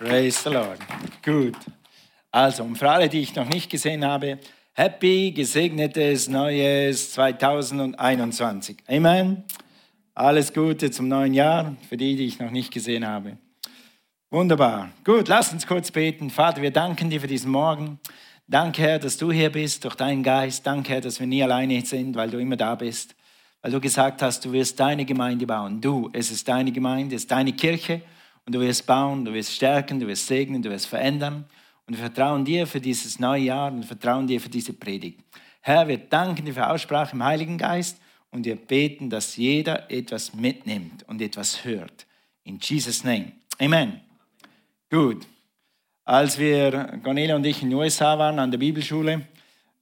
Praise the Lord. Gut. Also, und für alle, die ich noch nicht gesehen habe, happy, gesegnetes neues 2021. Amen. Alles Gute zum neuen Jahr für die, die ich noch nicht gesehen habe. Wunderbar. Gut, lass uns kurz beten. Vater, wir danken dir für diesen Morgen. Danke, Herr, dass du hier bist durch deinen Geist. Danke, Herr, dass wir nie alleine sind, weil du immer da bist. Weil du gesagt hast, du wirst deine Gemeinde bauen. Du, es ist deine Gemeinde, es ist deine Kirche. Und du wirst bauen, du wirst stärken, du wirst segnen, du wirst verändern. Und wir vertrauen dir für dieses neue Jahr und vertrauen dir für diese Predigt. Herr, wir danken dir für Aussprache im Heiligen Geist und wir beten, dass jeder etwas mitnimmt und etwas hört. In Jesus' Name. Amen. Gut. Als wir, Cornelia und ich in den USA waren, an der Bibelschule,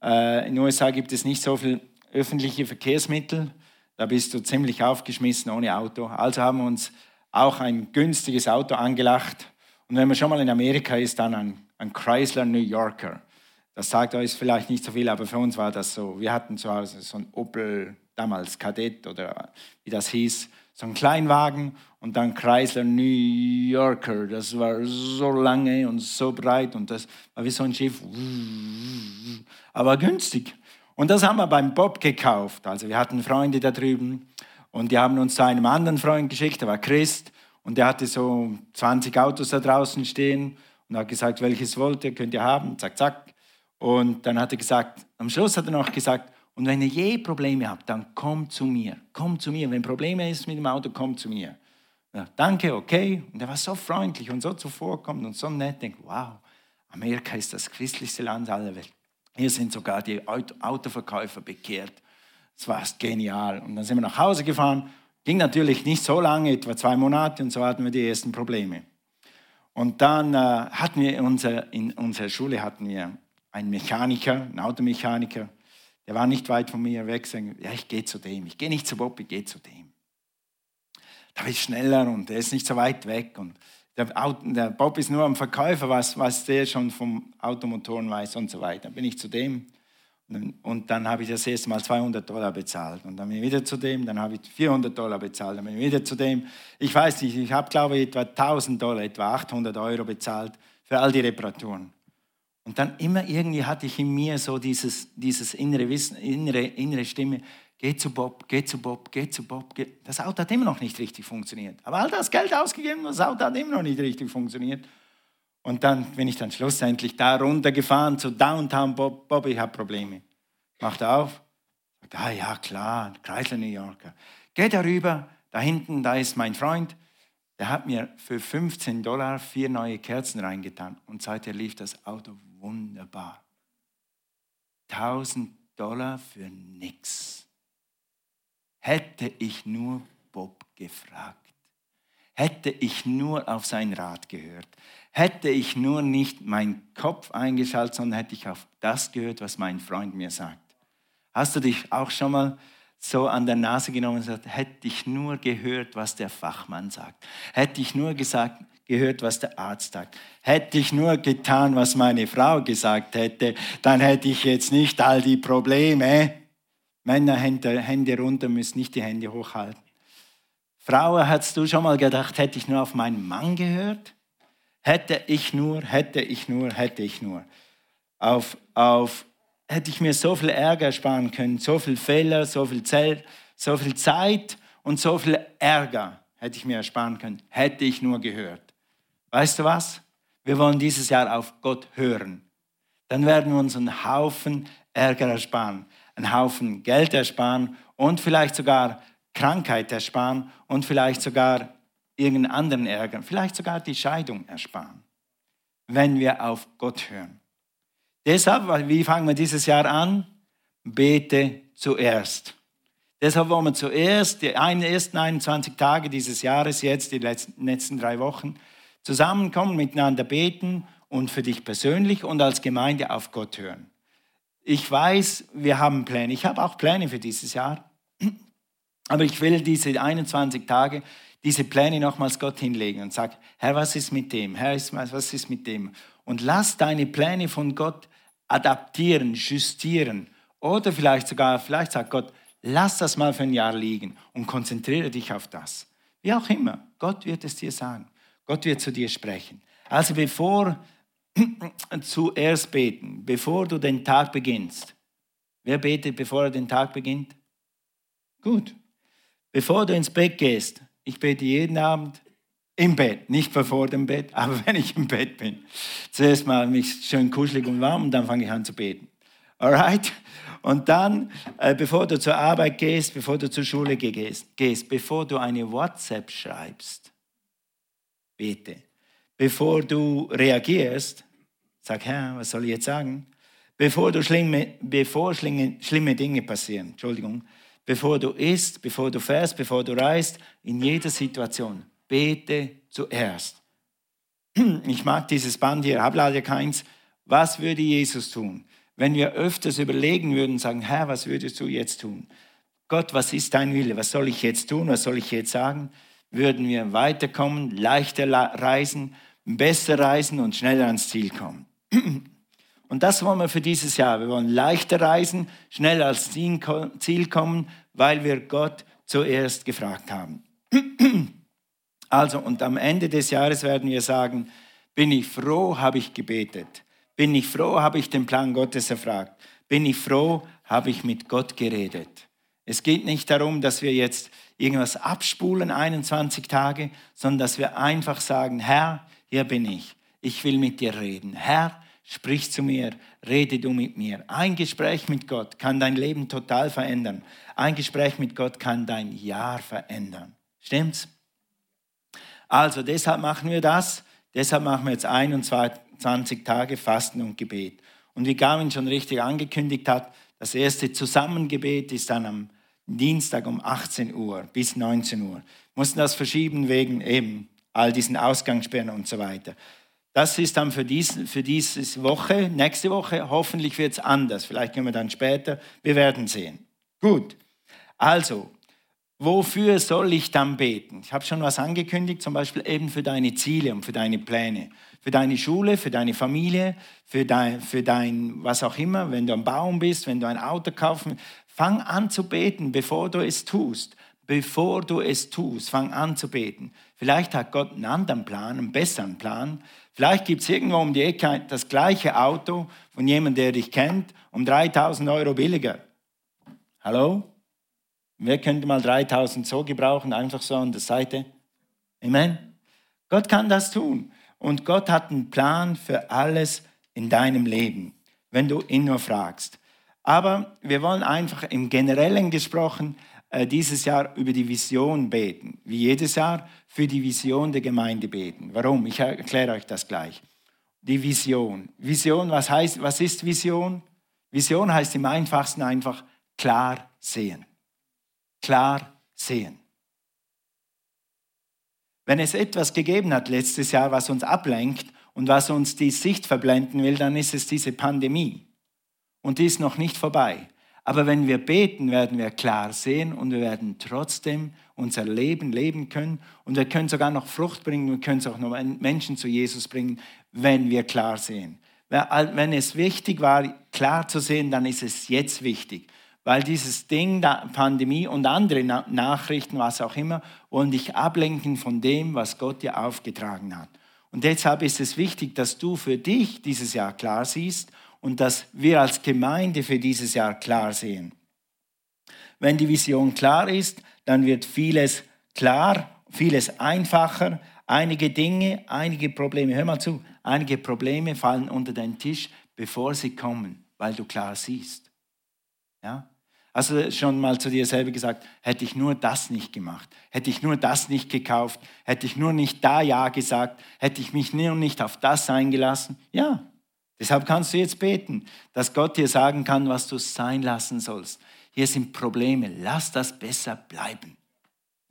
äh, in den USA gibt es nicht so viele öffentliche Verkehrsmittel. Da bist du ziemlich aufgeschmissen ohne Auto. Also haben wir uns auch ein günstiges Auto angelacht. Und wenn man schon mal in Amerika ist, dann ein, ein Chrysler New Yorker. Das sagt euch vielleicht nicht so viel, aber für uns war das so. Wir hatten zu Hause so ein Opel, damals Kadett oder wie das hieß, so ein Kleinwagen und dann Chrysler New Yorker. Das war so lange und so breit und das war wie so ein Schiff, aber günstig. Und das haben wir beim Bob gekauft. Also wir hatten Freunde da drüben und die haben uns zu einem anderen Freund geschickt, der war Christ und der hatte so 20 Autos da draußen stehen und hat gesagt, welches wollt ihr, könnt ihr haben, zack, zack. Und dann hat er gesagt, am Schluss hat er noch gesagt, und wenn ihr je Probleme habt, dann kommt zu mir. Kommt zu mir. Wenn Probleme ist mit dem Auto, kommt zu mir. Ja, danke, okay. Und er war so freundlich und so zuvorkommend und so nett. Ich denke, wow, Amerika ist das christlichste Land aller Welt. Hier sind sogar die Autoverkäufer bekehrt. Das war genial. Und dann sind wir nach Hause gefahren. Ging natürlich nicht so lange, etwa zwei Monate, und so hatten wir die ersten Probleme. Und dann äh, hatten wir unser, in unserer Schule hatten wir einen Mechaniker, einen Automechaniker, der war nicht weit von mir weg, sagen, ja, ich gehe zu dem. Ich gehe nicht zu Bob, ich gehe zu dem. Da bin ich schneller und der ist nicht so weit weg. Und der, Auto, der Bob ist nur am Verkäufer, was, was der schon vom Automotoren weiß und so weiter. Dann bin ich zu dem und dann habe ich das erste Mal 200 Dollar bezahlt. Und dann bin ich wieder zu dem, dann habe ich 400 Dollar bezahlt, dann bin ich wieder zu dem. Ich weiß nicht, ich habe glaube ich etwa 1000 Dollar, etwa 800 Euro bezahlt für all die Reparaturen. Und dann immer irgendwie hatte ich in mir so dieses, dieses innere Wissen, innere, innere Stimme, geh zu Bob, geh zu Bob, geh zu Bob. Geh. Das Auto hat immer noch nicht richtig funktioniert. Aber all das Geld ausgegeben, das Auto hat immer noch nicht richtig funktioniert. Und dann bin ich dann schlussendlich da runtergefahren zu Downtown Bob. Bob, ich habe Probleme. Macht auf. Sagt, ah ja, klar, Chrysler New Yorker. Geh darüber, da hinten, da ist mein Freund. Der hat mir für 15 Dollar vier neue Kerzen reingetan. Und seither lief das Auto wunderbar. 1000 Dollar für nichts. Hätte ich nur Bob gefragt, hätte ich nur auf sein Rat gehört, hätte ich nur nicht meinen Kopf eingeschaltet, sondern hätte ich auf das gehört, was mein Freund mir sagt. Hast du dich auch schon mal so an der Nase genommen und gesagt, hätte ich nur gehört, was der Fachmann sagt, hätte ich nur gesagt, gehört, was der Arzt sagt. Hätte ich nur getan, was meine Frau gesagt hätte, dann hätte ich jetzt nicht all die Probleme. Männer, Hände, runter, müssen nicht die Hände hochhalten. Frauen, hast du schon mal gedacht, hätte ich nur auf meinen Mann gehört? Hätte ich nur, hätte ich nur, hätte ich nur. Auf, auf, hätte ich mir so viel Ärger sparen können, so viel Fehler, so viel Zeit, so viel Zeit und so viel Ärger hätte ich mir ersparen können, hätte ich nur gehört. Weißt du was? Wir wollen dieses Jahr auf Gott hören. Dann werden wir uns einen Haufen Ärger ersparen, einen Haufen Geld ersparen und vielleicht sogar Krankheit ersparen und vielleicht sogar irgendeinen anderen Ärger, vielleicht sogar die Scheidung ersparen, wenn wir auf Gott hören. Deshalb, wie fangen wir dieses Jahr an? Bete zuerst. Deshalb wollen wir zuerst die ersten 21 Tage dieses Jahres, jetzt die letzten drei Wochen, zusammenkommen, miteinander beten und für dich persönlich und als Gemeinde auf Gott hören. Ich weiß, wir haben Pläne. Ich habe auch Pläne für dieses Jahr. Aber ich will diese 21 Tage, diese Pläne nochmals Gott hinlegen und sage, Herr, was ist mit dem? Herr, was ist mit dem? Und lass deine Pläne von Gott adaptieren, justieren. Oder vielleicht sogar, vielleicht sagt Gott, lass das mal für ein Jahr liegen und konzentriere dich auf das. Wie auch immer, Gott wird es dir sagen. Gott wird zu dir sprechen. Also bevor zuerst beten, bevor du den Tag beginnst. Wer betet, bevor er den Tag beginnt? Gut. Bevor du ins Bett gehst, ich bete jeden Abend im Bett, nicht bevor dem Bett, aber wenn ich im Bett bin. Zuerst mal mich schön kuschelig und warm und dann fange ich an zu beten. Alright? Und dann, äh, bevor du zur Arbeit gehst, bevor du zur Schule gehst, gehst, bevor du eine WhatsApp schreibst, bete. Bevor du reagierst, sag, Herr, was soll ich jetzt sagen? Bevor, du schlimme, bevor schlimme, schlimme Dinge passieren, Entschuldigung, bevor du isst, bevor du fährst, bevor du reist, in jeder Situation, bete zuerst. Ich mag dieses Band hier, habe leider keins. Was würde Jesus tun? wenn wir öfters überlegen würden und sagen, Herr, was würdest du jetzt tun? Gott, was ist dein Wille? Was soll ich jetzt tun? Was soll ich jetzt sagen? Würden wir weiterkommen, leichter reisen, besser reisen und schneller ans Ziel kommen. Und das wollen wir für dieses Jahr. Wir wollen leichter reisen, schneller ans Ziel kommen, weil wir Gott zuerst gefragt haben. Also, und am Ende des Jahres werden wir sagen, bin ich froh, habe ich gebetet. Bin ich froh, habe ich den Plan Gottes erfragt. Bin ich froh, habe ich mit Gott geredet. Es geht nicht darum, dass wir jetzt irgendwas abspulen, 21 Tage, sondern dass wir einfach sagen, Herr, hier bin ich. Ich will mit dir reden. Herr, sprich zu mir, rede du mit mir. Ein Gespräch mit Gott kann dein Leben total verändern. Ein Gespräch mit Gott kann dein Jahr verändern. Stimmt's? Also deshalb machen wir das. Deshalb machen wir jetzt 21 20 Tage Fasten und Gebet. Und wie Gavin schon richtig angekündigt hat, das erste Zusammengebet ist dann am Dienstag um 18 Uhr bis 19 Uhr. Mussten das verschieben wegen eben all diesen Ausgangssperren und so weiter. Das ist dann für, dies, für diese Woche. Nächste Woche hoffentlich wird es anders. Vielleicht können wir dann später. Wir werden sehen. Gut. Also, wofür soll ich dann beten? Ich habe schon was angekündigt, zum Beispiel eben für deine Ziele und für deine Pläne für deine Schule, für deine Familie, für dein, für dein, was auch immer, wenn du ein Baum bist, wenn du ein Auto kaufen. Fang an zu beten, bevor du es tust. Bevor du es tust, fang an zu beten. Vielleicht hat Gott einen anderen Plan, einen besseren Plan. Vielleicht gibt es irgendwo um die Ecke das gleiche Auto von jemandem, der dich kennt, um 3000 Euro billiger. Hallo? Wer könnte mal 3000 so gebrauchen, einfach so an der Seite? Amen. Gott kann das tun. Und Gott hat einen Plan für alles in deinem Leben, wenn du ihn nur fragst. Aber wir wollen einfach im Generellen gesprochen dieses Jahr über die Vision beten. Wie jedes Jahr für die Vision der Gemeinde beten. Warum? Ich erkläre euch das gleich. Die Vision. Vision, was heißt, was ist Vision? Vision heißt im einfachsten einfach klar sehen. Klar sehen. Wenn es etwas gegeben hat letztes Jahr, was uns ablenkt und was uns die Sicht verblenden will, dann ist es diese Pandemie. Und die ist noch nicht vorbei. Aber wenn wir beten, werden wir klar sehen und wir werden trotzdem unser Leben leben können. Und wir können sogar noch Frucht bringen und können auch noch Menschen zu Jesus bringen, wenn wir klar sehen. Wenn es wichtig war, klar zu sehen, dann ist es jetzt wichtig weil dieses Ding, Pandemie und andere Nachrichten, was auch immer, wollen dich ablenken von dem, was Gott dir aufgetragen hat. Und deshalb ist es wichtig, dass du für dich dieses Jahr klar siehst und dass wir als Gemeinde für dieses Jahr klar sehen. Wenn die Vision klar ist, dann wird vieles klar, vieles einfacher. Einige Dinge, einige Probleme, hör mal zu, einige Probleme fallen unter den Tisch, bevor sie kommen, weil du klar siehst. Ja? Du schon mal zu dir selber gesagt, hätte ich nur das nicht gemacht, hätte ich nur das nicht gekauft, hätte ich nur nicht da Ja gesagt, hätte ich mich nur nicht auf das eingelassen? Ja, deshalb kannst du jetzt beten, dass Gott dir sagen kann, was du sein lassen sollst. Hier sind Probleme, lass das besser bleiben.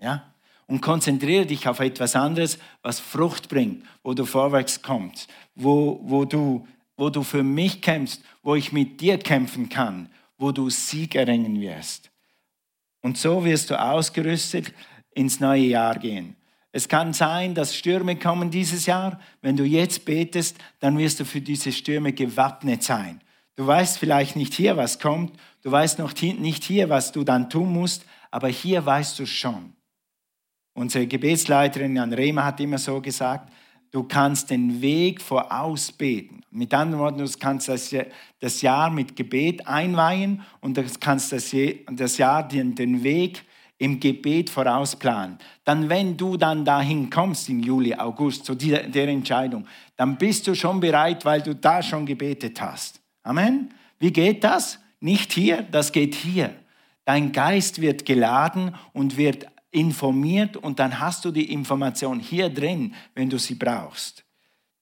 Ja? Und konzentriere dich auf etwas anderes, was Frucht bringt, wo du vorwärts kommst, wo, wo, du, wo du für mich kämpfst, wo ich mit dir kämpfen kann wo du Sieg erringen wirst. Und so wirst du ausgerüstet ins neue Jahr gehen. Es kann sein, dass Stürme kommen dieses Jahr. Wenn du jetzt betest, dann wirst du für diese Stürme gewappnet sein. Du weißt vielleicht nicht hier, was kommt. Du weißt noch nicht hier, was du dann tun musst. Aber hier weißt du schon. Unsere Gebetsleiterin Jan Rehmer hat immer so gesagt, du kannst den Weg vorausbeten. Mit anderen Worten, du kannst das Jahr mit Gebet einweihen und du kannst das Jahr den Weg im Gebet vorausplanen. Dann, wenn du dann dahin kommst im Juli, August, zu dieser, der Entscheidung, dann bist du schon bereit, weil du da schon gebetet hast. Amen. Wie geht das? Nicht hier, das geht hier. Dein Geist wird geladen und wird informiert und dann hast du die Information hier drin, wenn du sie brauchst.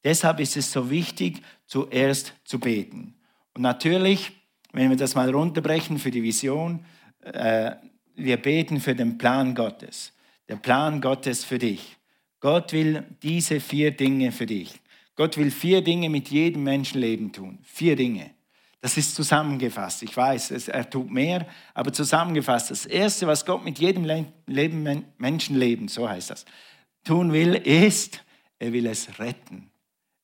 Deshalb ist es so wichtig, zuerst zu beten. Und natürlich, wenn wir das mal runterbrechen für die Vision, äh, wir beten für den Plan Gottes. Der Plan Gottes für dich. Gott will diese vier Dinge für dich. Gott will vier Dinge mit jedem Menschenleben tun. Vier Dinge. Das ist zusammengefasst. Ich weiß, er tut mehr, aber zusammengefasst. Das Erste, was Gott mit jedem Leben, Menschenleben, so heißt das, tun will, ist, er will es retten.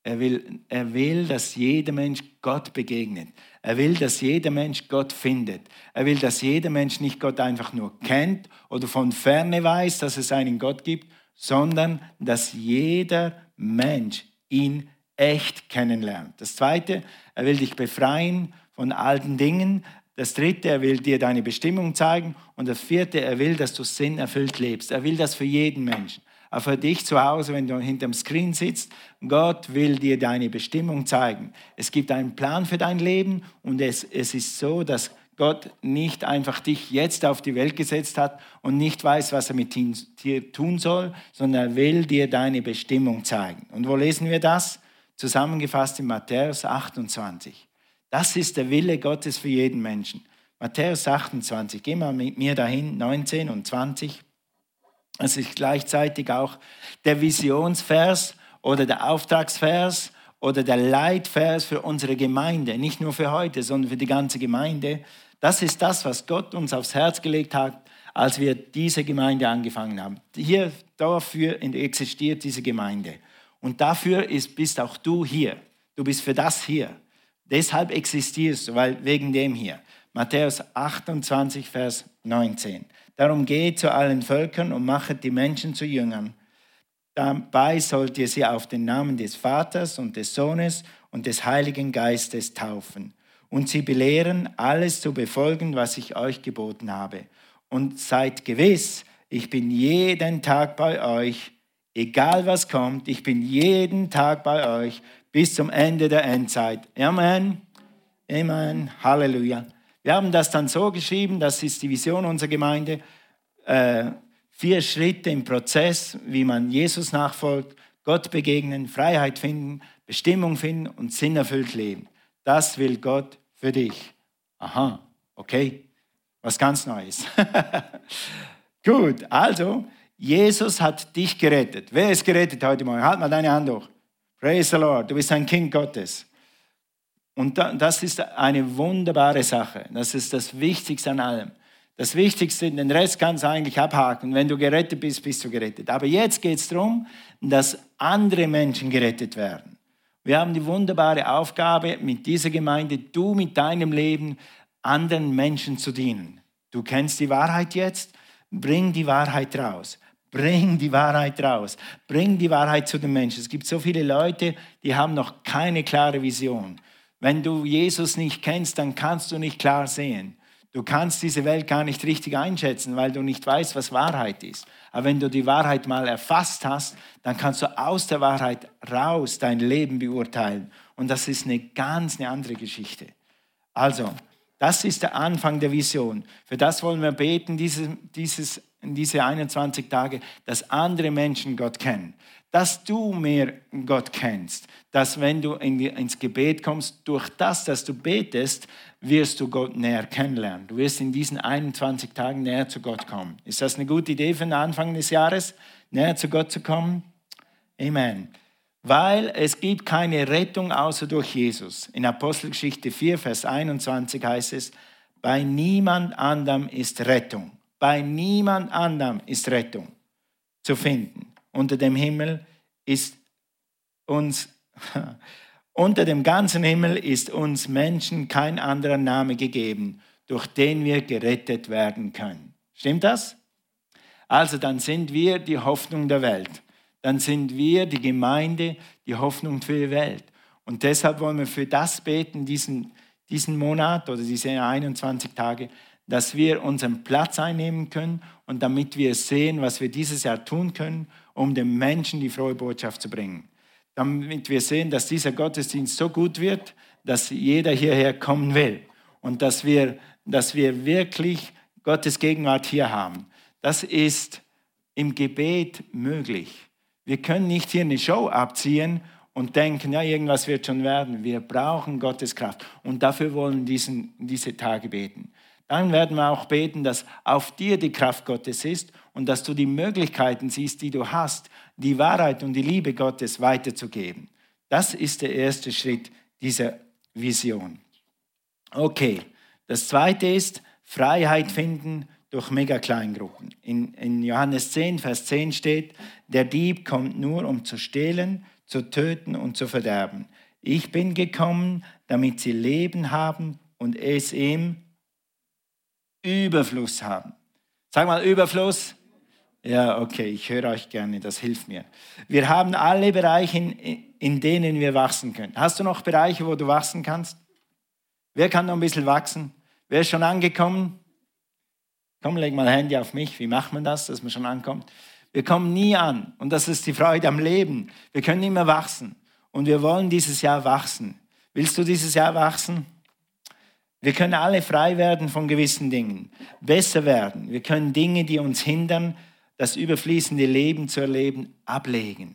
Er will, er will, dass jeder Mensch Gott begegnet. Er will, dass jeder Mensch Gott findet. Er will, dass jeder Mensch nicht Gott einfach nur kennt oder von ferne weiß, dass es einen Gott gibt, sondern dass jeder Mensch ihn echt kennenlernt. Das Zweite, er will dich befreien von alten Dingen. Das Dritte, er will dir deine Bestimmung zeigen. Und das Vierte, er will, dass du sinnerfüllt lebst. Er will das für jeden Menschen auch für dich zu Hause, wenn du hinterm Screen sitzt. Gott will dir deine Bestimmung zeigen. Es gibt einen Plan für dein Leben und es, es ist so, dass Gott nicht einfach dich jetzt auf die Welt gesetzt hat und nicht weiß, was er mit dir tun soll, sondern er will dir deine Bestimmung zeigen. Und wo lesen wir das? Zusammengefasst in Matthäus 28. Das ist der Wille Gottes für jeden Menschen. Matthäus 28, geh mal mit mir dahin, 19 und 20. Es ist gleichzeitig auch der Visionsvers oder der Auftragsvers oder der Leitvers für unsere Gemeinde, nicht nur für heute, sondern für die ganze Gemeinde. Das ist das, was Gott uns aufs Herz gelegt hat, als wir diese Gemeinde angefangen haben. Hier, dafür existiert diese Gemeinde. Und dafür ist, bist auch du hier. Du bist für das hier. Deshalb existierst du, weil wegen dem hier. Matthäus 28, Vers 19. Darum geht zu allen Völkern und machet die Menschen zu Jüngern. Dabei sollt ihr sie auf den Namen des Vaters und des Sohnes und des Heiligen Geistes taufen und sie belehren, alles zu befolgen, was ich euch geboten habe. Und seid gewiss, ich bin jeden Tag bei euch, egal was kommt, ich bin jeden Tag bei euch bis zum Ende der Endzeit. Amen. Amen. Halleluja. Wir haben das dann so geschrieben, das ist die Vision unserer Gemeinde, äh, vier Schritte im Prozess, wie man Jesus nachfolgt, Gott begegnen, Freiheit finden, Bestimmung finden und sinnerfüllt leben. Das will Gott für dich. Aha, okay, was ganz Neues. Gut, also, Jesus hat dich gerettet. Wer ist gerettet heute Morgen? Halt mal deine Hand hoch. Praise the Lord, du bist ein Kind Gottes. Und das ist eine wunderbare Sache. Das ist das Wichtigste an allem. Das Wichtigste, den Rest kannst du eigentlich abhaken. Wenn du gerettet bist, bist du gerettet. Aber jetzt geht es darum, dass andere Menschen gerettet werden. Wir haben die wunderbare Aufgabe, mit dieser Gemeinde, du mit deinem Leben, anderen Menschen zu dienen. Du kennst die Wahrheit jetzt, bring die Wahrheit raus. Bring die Wahrheit raus. Bring die Wahrheit zu den Menschen. Es gibt so viele Leute, die haben noch keine klare Vision. Wenn du Jesus nicht kennst, dann kannst du nicht klar sehen. Du kannst diese Welt gar nicht richtig einschätzen, weil du nicht weißt, was Wahrheit ist. Aber wenn du die Wahrheit mal erfasst hast, dann kannst du aus der Wahrheit raus dein Leben beurteilen. Und das ist eine ganz eine andere Geschichte. Also, das ist der Anfang der Vision. Für das wollen wir beten, dieses, dieses, diese 21 Tage, dass andere Menschen Gott kennen dass du mehr Gott kennst, dass wenn du in die, ins Gebet kommst, durch das, dass du betest, wirst du Gott näher kennenlernen. Du wirst in diesen 21 Tagen näher zu Gott kommen. Ist das eine gute Idee für den Anfang des Jahres, näher zu Gott zu kommen? Amen. Weil es gibt keine Rettung außer durch Jesus. In Apostelgeschichte 4, Vers 21 heißt es, bei niemand anderem ist Rettung. Bei niemand anderem ist Rettung zu finden unter dem Himmel ist uns, unter dem ganzen Himmel ist uns Menschen kein anderer Name gegeben, durch den wir gerettet werden können. Stimmt das? Also dann sind wir die Hoffnung der Welt. dann sind wir, die Gemeinde, die Hoffnung für die Welt. Und deshalb wollen wir für das beten, diesen, diesen Monat oder diese 21 Tage, dass wir unseren Platz einnehmen können und damit wir sehen, was wir dieses Jahr tun können, um den Menschen die frohe Botschaft zu bringen. Damit wir sehen, dass dieser Gottesdienst so gut wird, dass jeder hierher kommen will und dass wir, dass wir wirklich Gottes Gegenwart hier haben. Das ist im Gebet möglich. Wir können nicht hier eine Show abziehen und denken, ja, irgendwas wird schon werden. Wir brauchen Gottes Kraft. Und dafür wollen wir diese Tage beten. Dann werden wir auch beten, dass auf dir die Kraft Gottes ist und dass du die Möglichkeiten siehst, die du hast, die Wahrheit und die Liebe Gottes weiterzugeben. Das ist der erste Schritt dieser Vision. Okay, das zweite ist Freiheit finden durch Megakleingruppen. In, in Johannes 10, Vers 10 steht, der Dieb kommt nur, um zu stehlen, zu töten und zu verderben. Ich bin gekommen, damit sie Leben haben und es im Überfluss haben. Sag mal Überfluss. Ja, okay, ich höre euch gerne, das hilft mir. Wir haben alle Bereiche, in, denen wir wachsen können. Hast du noch Bereiche, wo du wachsen kannst? Wer kann noch ein bisschen wachsen? Wer ist schon angekommen? Komm, leg mal Handy auf mich. Wie macht man das, dass man schon ankommt? Wir kommen nie an. Und das ist die Freude am Leben. Wir können immer wachsen. Und wir wollen dieses Jahr wachsen. Willst du dieses Jahr wachsen? Wir können alle frei werden von gewissen Dingen, besser werden. Wir können Dinge, die uns hindern, das überfließende Leben zu erleben, ablegen.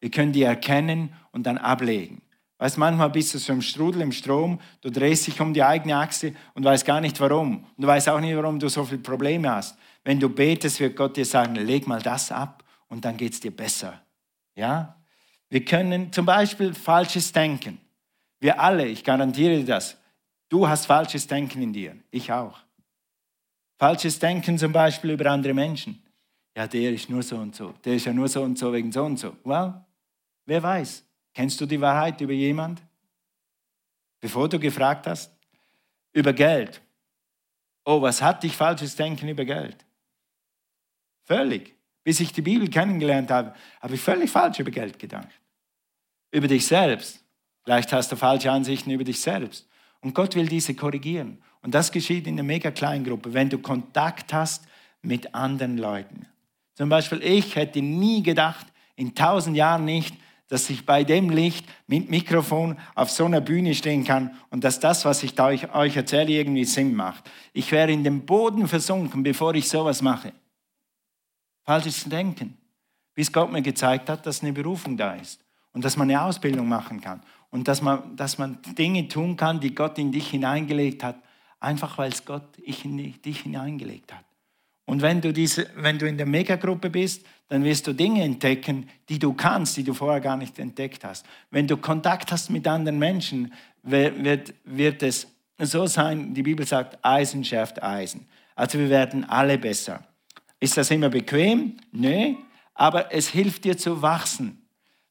Wir können die erkennen und dann ablegen. Weißt, manchmal bist du so im Strudel, im Strom, du drehst dich um die eigene Achse und weißt gar nicht warum. Und du weißt auch nicht, warum du so viele Probleme hast. Wenn du betest, wird Gott dir sagen, leg mal das ab und dann geht es dir besser. Ja? Wir können zum Beispiel falsches Denken. Wir alle, ich garantiere dir das, du hast falsches Denken in dir. Ich auch. Falsches Denken zum Beispiel über andere Menschen. Ja, der ist nur so und so. Der ist ja nur so und so wegen so und so. Well, wer weiß. Kennst du die Wahrheit über jemand? Bevor du gefragt hast? Über Geld. Oh, was hat dich falsches Denken über Geld? Völlig. Bis ich die Bibel kennengelernt habe, habe ich völlig falsch über Geld gedacht. Über dich selbst. Vielleicht hast du falsche Ansichten über dich selbst. Und Gott will diese korrigieren. Und das geschieht in einer mega kleinen Gruppe, wenn du Kontakt hast mit anderen Leuten. Zum Beispiel, ich hätte nie gedacht, in tausend Jahren nicht, dass ich bei dem Licht mit Mikrofon auf so einer Bühne stehen kann und dass das, was ich euch erzähle, irgendwie Sinn macht. Ich wäre in den Boden versunken, bevor ich sowas mache. Falsches Denken. Bis Gott mir gezeigt hat, dass eine Berufung da ist und dass man eine Ausbildung machen kann und dass man, dass man Dinge tun kann, die Gott in dich hineingelegt hat, einfach weil es Gott in dich hineingelegt hat. Und wenn du, diese, wenn du in der Megagruppe bist, dann wirst du Dinge entdecken, die du kannst, die du vorher gar nicht entdeckt hast. Wenn du Kontakt hast mit anderen Menschen, wird, wird es so sein, die Bibel sagt, Eisen schärft Eisen. Also wir werden alle besser. Ist das immer bequem? Nö, aber es hilft dir zu wachsen.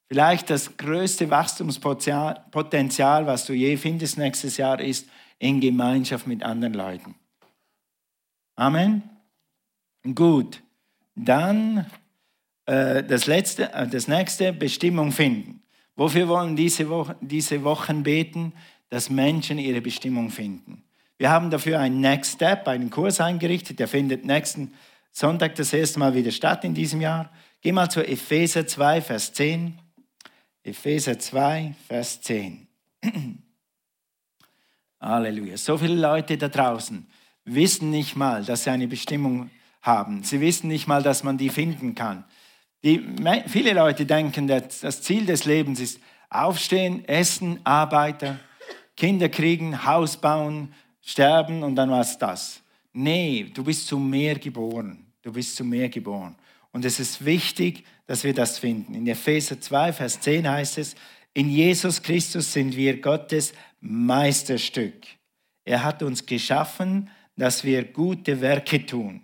Vielleicht das größte Wachstumspotenzial, was du je findest nächstes Jahr, ist in Gemeinschaft mit anderen Leuten. Amen. Gut, dann äh, das, letzte, äh, das nächste, Bestimmung finden. Wofür wollen diese, Wo diese Wochen beten? Dass Menschen ihre Bestimmung finden. Wir haben dafür einen Next Step, einen Kurs eingerichtet, der findet nächsten Sonntag das erste Mal wieder statt in diesem Jahr. Geh mal zu Epheser 2, Vers 10. Epheser 2, Vers 10. Halleluja. So viele Leute da draußen wissen nicht mal, dass sie eine Bestimmung haben. Sie wissen nicht mal, dass man die finden kann. Die, viele Leute denken, dass das Ziel des Lebens ist aufstehen, essen, arbeiten, Kinder kriegen, Haus bauen, sterben und dann war es das. Nee, du bist zu mehr geboren. Du bist zu mehr geboren. Und es ist wichtig, dass wir das finden. In Epheser 2, Vers 10 heißt es, in Jesus Christus sind wir Gottes Meisterstück. Er hat uns geschaffen, dass wir gute Werke tun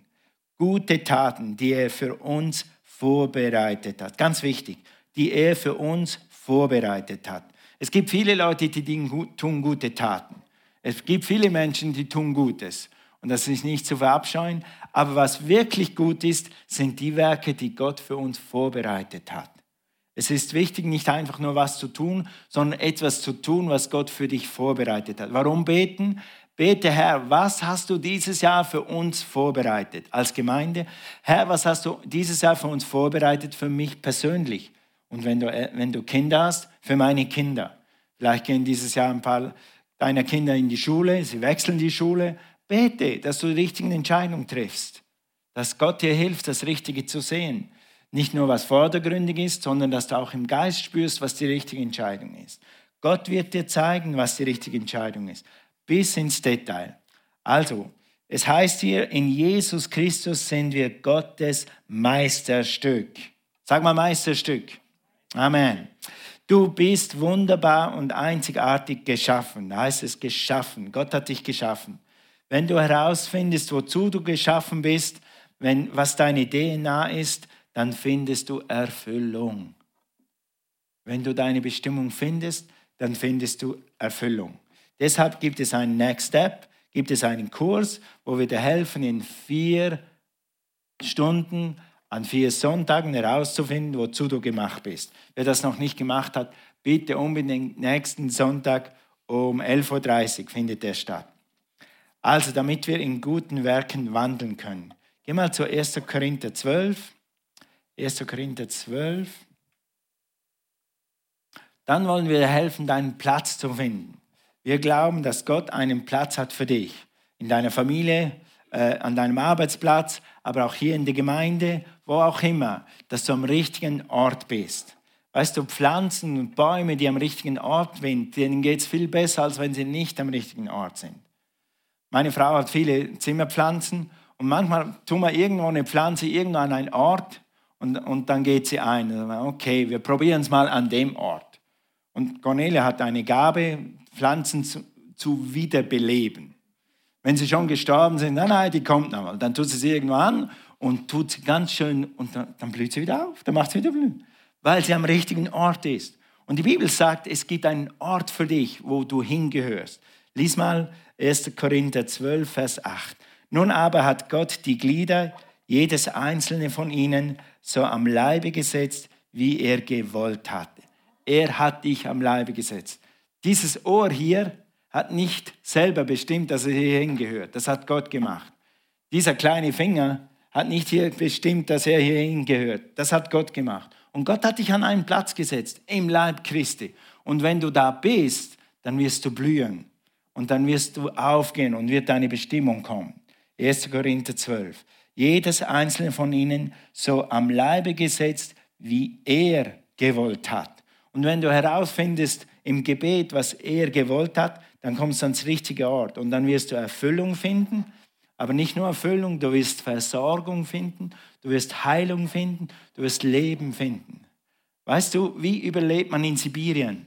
gute Taten, die er für uns vorbereitet hat. Ganz wichtig, die er für uns vorbereitet hat. Es gibt viele Leute, die tun gute Taten. Es gibt viele Menschen, die tun Gutes. Und das ist nicht zu verabscheuen. Aber was wirklich gut ist, sind die Werke, die Gott für uns vorbereitet hat. Es ist wichtig, nicht einfach nur was zu tun, sondern etwas zu tun, was Gott für dich vorbereitet hat. Warum beten? Bete, Herr, was hast du dieses Jahr für uns vorbereitet als Gemeinde? Herr, was hast du dieses Jahr für uns vorbereitet, für mich persönlich? Und wenn du, wenn du Kinder hast, für meine Kinder. Vielleicht gehen dieses Jahr ein paar deiner Kinder in die Schule, sie wechseln die Schule. Bete, dass du die richtigen Entscheidungen triffst. Dass Gott dir hilft, das Richtige zu sehen. Nicht nur, was vordergründig ist, sondern dass du auch im Geist spürst, was die richtige Entscheidung ist. Gott wird dir zeigen, was die richtige Entscheidung ist bis ins Detail. Also, es heißt hier, in Jesus Christus sind wir Gottes Meisterstück. Sag mal Meisterstück. Amen. Du bist wunderbar und einzigartig geschaffen. Da heißt es geschaffen. Gott hat dich geschaffen. Wenn du herausfindest, wozu du geschaffen bist, wenn, was deine DNA ist, dann findest du Erfüllung. Wenn du deine Bestimmung findest, dann findest du Erfüllung. Deshalb gibt es einen Next Step, gibt es einen Kurs, wo wir dir helfen, in vier Stunden an vier Sonntagen herauszufinden, wozu du gemacht bist. Wer das noch nicht gemacht hat, bitte unbedingt nächsten Sonntag um 11.30 Uhr findet der statt. Also damit wir in guten Werken wandeln können. Geh mal zu 1. Korinther 12. 1. Korinther 12. Dann wollen wir dir helfen, deinen Platz zu finden. Wir glauben, dass Gott einen Platz hat für dich, in deiner Familie, äh, an deinem Arbeitsplatz, aber auch hier in der Gemeinde, wo auch immer, dass du am richtigen Ort bist. Weißt du, Pflanzen und Bäume, die am richtigen Ort sind, denen geht es viel besser, als wenn sie nicht am richtigen Ort sind. Meine Frau hat viele Zimmerpflanzen und manchmal tun wir irgendwo eine Pflanze irgendwo an einen Ort und, und dann geht sie ein. Okay, wir probieren es mal an dem Ort. Und Cornelia hat eine Gabe, Pflanzen zu, zu wiederbeleben. Wenn sie schon gestorben sind, nein, nein, die kommt nochmal. Dann tut sie sie irgendwo an und tut sie ganz schön und dann, dann blüht sie wieder auf, dann macht sie wieder blühen, weil sie am richtigen Ort ist. Und die Bibel sagt, es gibt einen Ort für dich, wo du hingehörst. Lies mal 1. Korinther 12, Vers 8. Nun aber hat Gott die Glieder, jedes einzelne von ihnen, so am Leibe gesetzt, wie er gewollt hatte. Er hat dich am Leibe gesetzt. Dieses Ohr hier hat nicht selber bestimmt, dass er hier hingehört. Das hat Gott gemacht. Dieser kleine Finger hat nicht hier bestimmt, dass er hier hingehört. Das hat Gott gemacht. Und Gott hat dich an einen Platz gesetzt, im Leib Christi. Und wenn du da bist, dann wirst du blühen. Und dann wirst du aufgehen und wird deine Bestimmung kommen. 1. Korinther 12. Jedes einzelne von ihnen so am Leibe gesetzt, wie er gewollt hat. Und wenn du herausfindest, im Gebet, was er gewollt hat, dann kommst du ans richtige Ort und dann wirst du Erfüllung finden. Aber nicht nur Erfüllung, du wirst Versorgung finden, du wirst Heilung finden, du wirst Leben finden. Weißt du, wie überlebt man in Sibirien?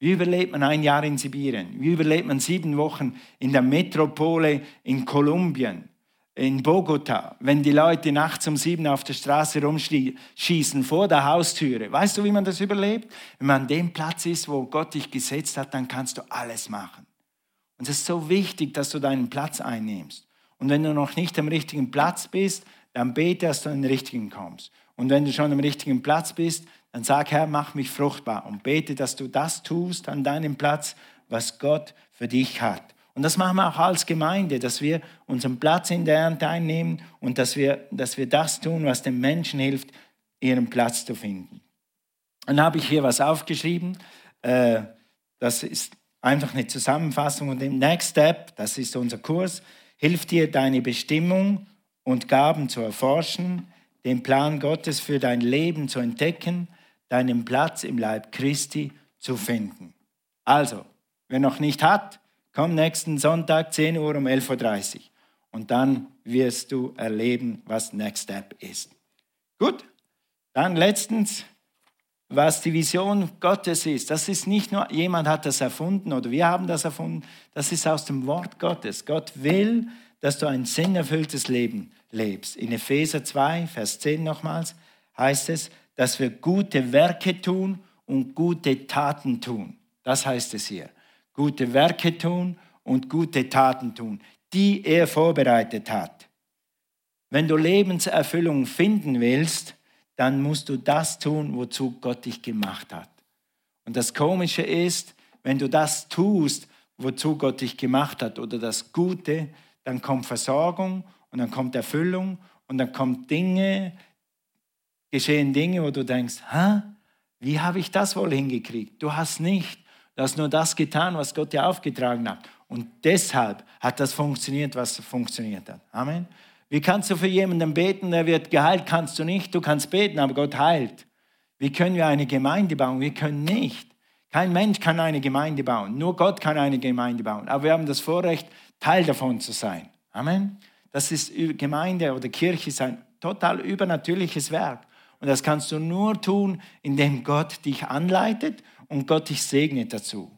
Wie überlebt man ein Jahr in Sibirien? Wie überlebt man sieben Wochen in der Metropole in Kolumbien? in Bogota, wenn die Leute nachts um sieben auf der Straße rumschießen vor der Haustüre. Weißt du, wie man das überlebt? Wenn man an dem Platz ist, wo Gott dich gesetzt hat, dann kannst du alles machen. Und es ist so wichtig, dass du deinen Platz einnimmst. Und wenn du noch nicht am richtigen Platz bist, dann bete, dass du an den richtigen kommst. Und wenn du schon am richtigen Platz bist, dann sag, Herr, mach mich fruchtbar und bete, dass du das tust an deinem Platz, was Gott für dich hat. Und das machen wir auch als Gemeinde, dass wir unseren Platz in der Ernte einnehmen und dass wir, dass wir das tun, was den Menschen hilft, ihren Platz zu finden. Dann habe ich hier was aufgeschrieben. Äh, das ist einfach eine Zusammenfassung und im Next Step, das ist unser Kurs, hilft dir deine Bestimmung und Gaben zu erforschen, den Plan Gottes für dein Leben zu entdecken, deinen Platz im Leib Christi zu finden. Also, wer noch nicht hat, Komm nächsten Sonntag, 10 Uhr um 11.30 Uhr. Und dann wirst du erleben, was Next Step ist. Gut, dann letztens, was die Vision Gottes ist. Das ist nicht nur, jemand hat das erfunden oder wir haben das erfunden. Das ist aus dem Wort Gottes. Gott will, dass du ein sinnerfülltes Leben lebst. In Epheser 2, Vers 10 nochmals heißt es, dass wir gute Werke tun und gute Taten tun. Das heißt es hier gute Werke tun und gute Taten tun, die er vorbereitet hat. Wenn du Lebenserfüllung finden willst, dann musst du das tun, wozu Gott dich gemacht hat. Und das Komische ist, wenn du das tust, wozu Gott dich gemacht hat, oder das Gute, dann kommt Versorgung und dann kommt Erfüllung und dann kommen Dinge, geschehen Dinge, wo du denkst, Hä? wie habe ich das wohl hingekriegt? Du hast nicht, du hast nur das getan, was Gott dir aufgetragen hat. Und deshalb hat das funktioniert, was funktioniert hat. Amen. Wie kannst du für jemanden beten, der wird geheilt? Kannst du nicht. Du kannst beten, aber Gott heilt. Wie können wir eine Gemeinde bauen? Wir können nicht. Kein Mensch kann eine Gemeinde bauen. Nur Gott kann eine Gemeinde bauen. Aber wir haben das Vorrecht, Teil davon zu sein. Amen. Das ist Gemeinde oder Kirche ist ein total übernatürliches Werk. Und das kannst du nur tun, indem Gott dich anleitet und Gott dich segnet dazu.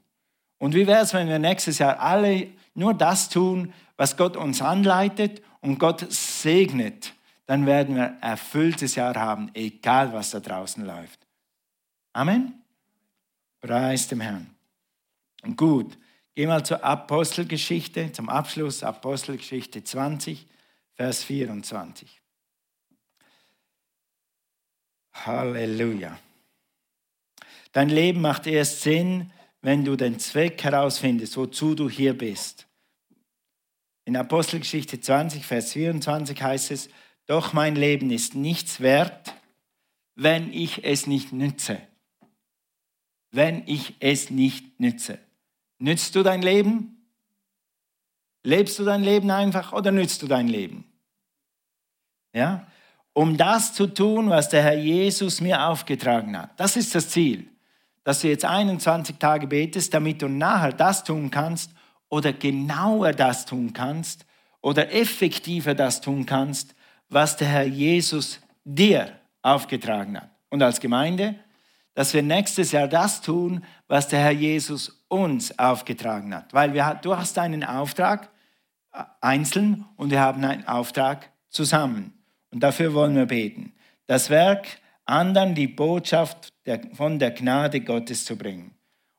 Und wie wäre es, wenn wir nächstes Jahr alle nur das tun, was Gott uns anleitet und Gott segnet? Dann werden wir ein erfülltes Jahr haben, egal was da draußen läuft. Amen. Preis dem Herrn. Gut, gehen wir zur Apostelgeschichte, zum Abschluss, Apostelgeschichte 20, Vers 24. Halleluja. Dein Leben macht erst Sinn, wenn du den Zweck herausfindest, wozu du hier bist. In Apostelgeschichte 20, Vers 24 heißt es, doch mein Leben ist nichts wert, wenn ich es nicht nütze. Wenn ich es nicht nütze. Nützt du dein Leben? Lebst du dein Leben einfach oder nützt du dein Leben? Ja? Um das zu tun, was der Herr Jesus mir aufgetragen hat. Das ist das Ziel dass du jetzt 21 Tage betest, damit du nachher das tun kannst oder genauer das tun kannst oder effektiver das tun kannst, was der Herr Jesus dir aufgetragen hat. Und als Gemeinde, dass wir nächstes Jahr das tun, was der Herr Jesus uns aufgetragen hat. Weil wir, du hast einen Auftrag äh, einzeln und wir haben einen Auftrag zusammen. Und dafür wollen wir beten. Das Werk anderen die Botschaft der, von der Gnade Gottes zu bringen.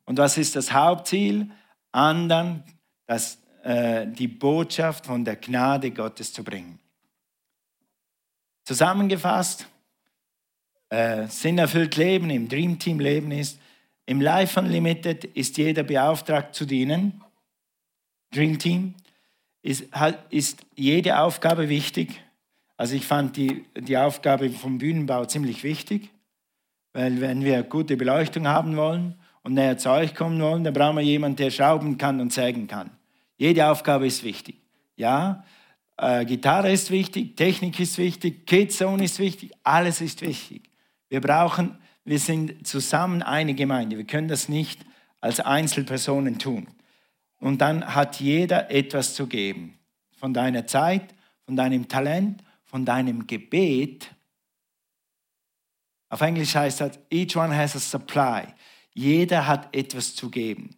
Und was ist das Hauptziel? Anderen das, äh, die Botschaft von der Gnade Gottes zu bringen. Zusammengefasst, äh, sinnerfüllt Leben im Dream Team Leben ist, im Life Unlimited ist jeder beauftragt zu dienen. Dream Team ist, ist jede Aufgabe wichtig. Also ich fand die, die Aufgabe vom Bühnenbau ziemlich wichtig, weil wenn wir gute Beleuchtung haben wollen und näher zu euch kommen wollen, dann brauchen wir jemanden, der schrauben kann und sägen kann. Jede Aufgabe ist wichtig. Ja, äh, Gitarre ist wichtig, Technik ist wichtig, Kidzone ist wichtig, alles ist wichtig. Wir brauchen, wir sind zusammen eine Gemeinde. Wir können das nicht als Einzelpersonen tun. Und dann hat jeder etwas zu geben. Von deiner Zeit, von deinem Talent von deinem Gebet. Auf Englisch heißt das, each one has a supply. Jeder hat etwas zu geben.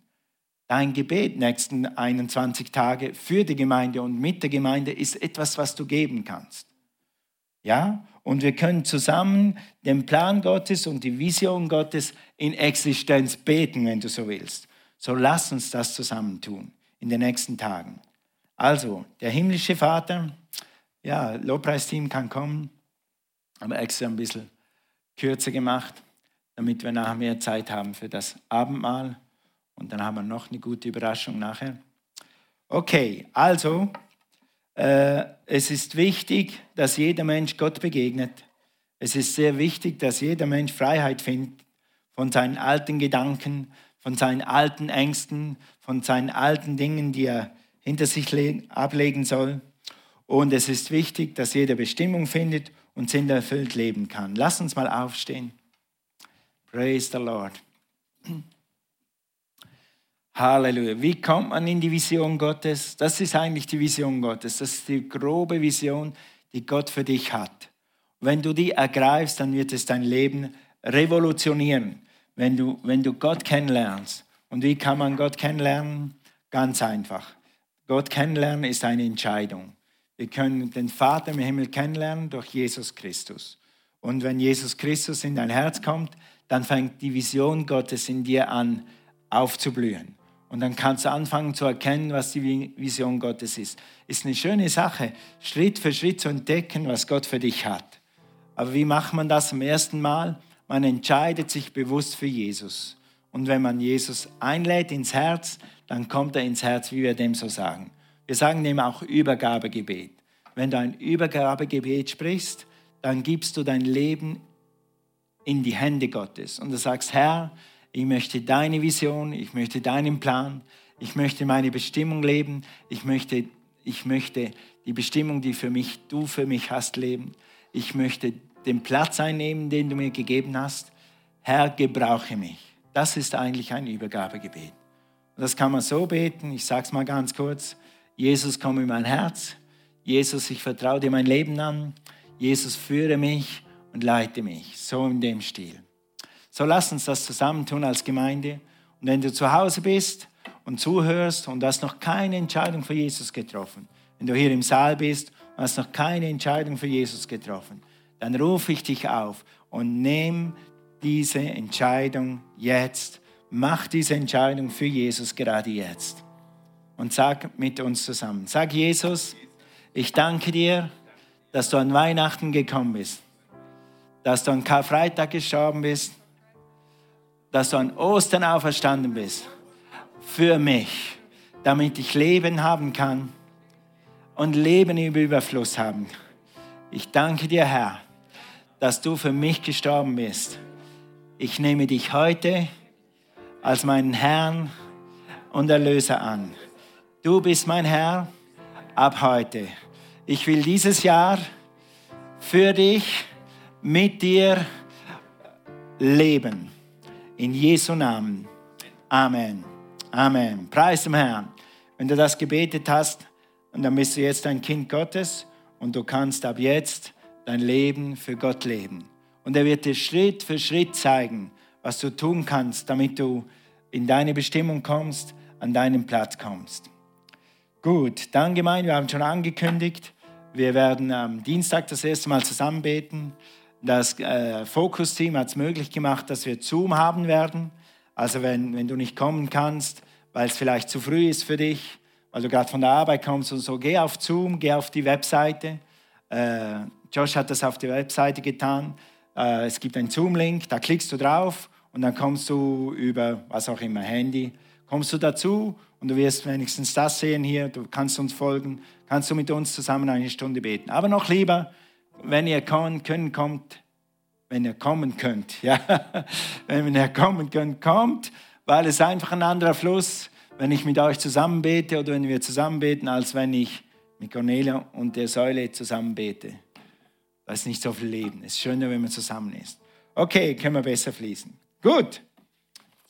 Dein Gebet nächsten 21 Tage für die Gemeinde und mit der Gemeinde ist etwas, was du geben kannst. Ja? Und wir können zusammen den Plan Gottes und die Vision Gottes in Existenz beten, wenn du so willst. So lass uns das zusammen tun in den nächsten Tagen. Also, der himmlische Vater, ja, Lobpreisteam kann kommen, aber extra ein bisschen kürzer gemacht, damit wir nachher mehr Zeit haben für das Abendmahl. Und dann haben wir noch eine gute Überraschung nachher. Okay, also äh, es ist wichtig, dass jeder Mensch Gott begegnet. Es ist sehr wichtig, dass jeder Mensch Freiheit findet von seinen alten Gedanken, von seinen alten Ängsten, von seinen alten Dingen, die er hinter sich ablegen soll. Und es ist wichtig, dass jeder Bestimmung findet und sinnerfüllt leben kann. Lass uns mal aufstehen. Praise the Lord. Halleluja. Wie kommt man in die Vision Gottes? Das ist eigentlich die Vision Gottes. Das ist die grobe Vision, die Gott für dich hat. Wenn du die ergreifst, dann wird es dein Leben revolutionieren, wenn du, wenn du Gott kennenlernst. Und wie kann man Gott kennenlernen? Ganz einfach. Gott kennenlernen ist eine Entscheidung. Wir können den Vater im Himmel kennenlernen durch Jesus Christus. Und wenn Jesus Christus in dein Herz kommt, dann fängt die Vision Gottes in dir an aufzublühen. Und dann kannst du anfangen zu erkennen, was die Vision Gottes ist. Ist eine schöne Sache, Schritt für Schritt zu entdecken, was Gott für dich hat. Aber wie macht man das am ersten Mal? Man entscheidet sich bewusst für Jesus. Und wenn man Jesus einlädt ins Herz, dann kommt er ins Herz, wie wir dem so sagen. Wir sagen dem auch Übergabegebet. Wenn du ein Übergabegebet sprichst, dann gibst du dein Leben in die Hände Gottes und du sagst, Herr, ich möchte deine Vision, ich möchte deinen Plan, ich möchte meine Bestimmung leben, ich möchte, ich möchte die Bestimmung, die für mich, du für mich hast, leben. Ich möchte den Platz einnehmen, den du mir gegeben hast. Herr, gebrauche mich. Das ist eigentlich ein Übergabegebet. Und das kann man so beten, ich sage es mal ganz kurz. Jesus, komm in mein Herz. Jesus, ich vertraue dir mein Leben an. Jesus, führe mich und leite mich. So in dem Stil. So lass uns das zusammentun als Gemeinde. Und wenn du zu Hause bist und zuhörst und hast noch keine Entscheidung für Jesus getroffen, wenn du hier im Saal bist und hast noch keine Entscheidung für Jesus getroffen, dann rufe ich dich auf und nimm diese Entscheidung jetzt. Mach diese Entscheidung für Jesus gerade jetzt. Und sag mit uns zusammen. Sag Jesus, ich danke dir, dass du an Weihnachten gekommen bist, dass du an Karfreitag gestorben bist, dass du an Ostern auferstanden bist. Für mich, damit ich Leben haben kann und Leben im Überfluss haben. Ich danke dir, Herr, dass du für mich gestorben bist. Ich nehme dich heute als meinen Herrn und Erlöser an. Du bist mein Herr ab heute. Ich will dieses Jahr für dich, mit dir leben. In Jesu Namen. Amen. Amen. Preis dem Herrn. Wenn du das gebetet hast, dann bist du jetzt ein Kind Gottes und du kannst ab jetzt dein Leben für Gott leben. Und er wird dir Schritt für Schritt zeigen, was du tun kannst, damit du in deine Bestimmung kommst, an deinen Platz kommst. Gut, dann Gemeinde, wir haben schon angekündigt, wir werden am Dienstag das erste Mal zusammen beten. Das äh, Fokus-Team hat es möglich gemacht, dass wir Zoom haben werden. Also wenn, wenn du nicht kommen kannst, weil es vielleicht zu früh ist für dich, weil du gerade von der Arbeit kommst und so, geh auf Zoom, geh auf die Webseite. Äh, Josh hat das auf die Webseite getan. Äh, es gibt einen Zoom-Link, da klickst du drauf und dann kommst du über, was auch immer, Handy, kommst du dazu und du wirst wenigstens das sehen hier, du kannst uns folgen, kannst du mit uns zusammen eine Stunde beten. Aber noch lieber, wenn ihr kommen können, kommt, wenn ihr kommen könnt, ja, wenn ihr kommen könnt, kommt, weil es einfach ein anderer Fluss, wenn ich mit euch zusammen bete oder wenn wir zusammen beten, als wenn ich mit Cornelia und der Säule zusammen bete. Da ist nicht so viel Leben. Es ist schöner, wenn man zusammen ist. Okay, können wir besser fließen. Gut.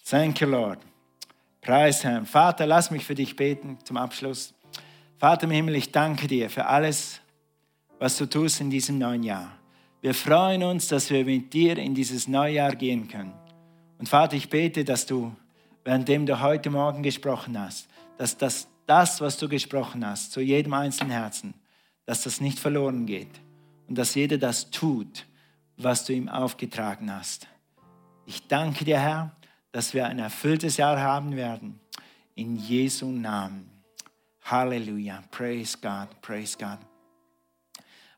Thank you, Lord. Preis Herrn. Vater, lass mich für dich beten zum Abschluss. Vater im Himmel, ich danke dir für alles, was du tust in diesem neuen Jahr. Wir freuen uns, dass wir mit dir in dieses neue Jahr gehen können. Und Vater, ich bete, dass du, währenddem du heute Morgen gesprochen hast, dass das, das, was du gesprochen hast, zu jedem einzelnen Herzen, dass das nicht verloren geht und dass jeder das tut, was du ihm aufgetragen hast. Ich danke dir, Herr, dass wir ein erfülltes Jahr haben werden. In Jesu Namen. Halleluja. Praise God. Praise God.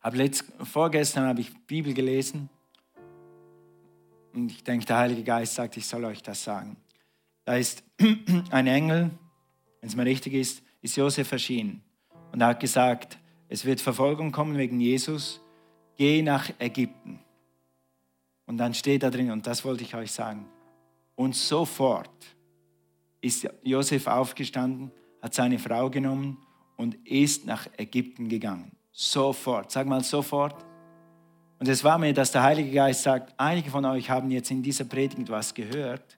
Hab letzt, vorgestern habe ich Bibel gelesen und ich denke, der Heilige Geist sagt, ich soll euch das sagen. Da ist ein Engel, wenn es mir richtig ist, ist Josef erschienen und er hat gesagt, es wird Verfolgung kommen wegen Jesus, geh nach Ägypten. Und dann steht da drin, und das wollte ich euch sagen, und sofort ist Josef aufgestanden, hat seine Frau genommen und ist nach Ägypten gegangen. Sofort, sag mal sofort. Und es war mir, dass der Heilige Geist sagt, einige von euch haben jetzt in dieser Predigt was gehört,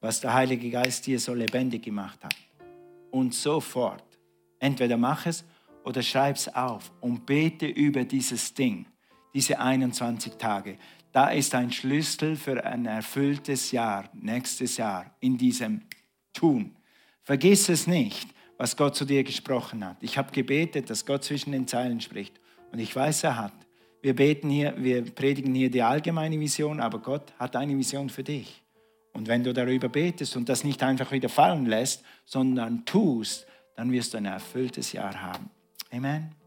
was der Heilige Geist dir so lebendig gemacht hat. Und sofort, entweder mach es oder schreib es auf und bete über dieses Ding, diese 21 Tage. Da ist ein Schlüssel für ein erfülltes Jahr, nächstes Jahr, in diesem Tun. Vergiss es nicht, was Gott zu dir gesprochen hat. Ich habe gebetet, dass Gott zwischen den Zeilen spricht. Und ich weiß, er hat. Wir beten hier, wir predigen hier die allgemeine Vision, aber Gott hat eine Vision für dich. Und wenn du darüber betest und das nicht einfach wieder fallen lässt, sondern tust, dann wirst du ein erfülltes Jahr haben. Amen.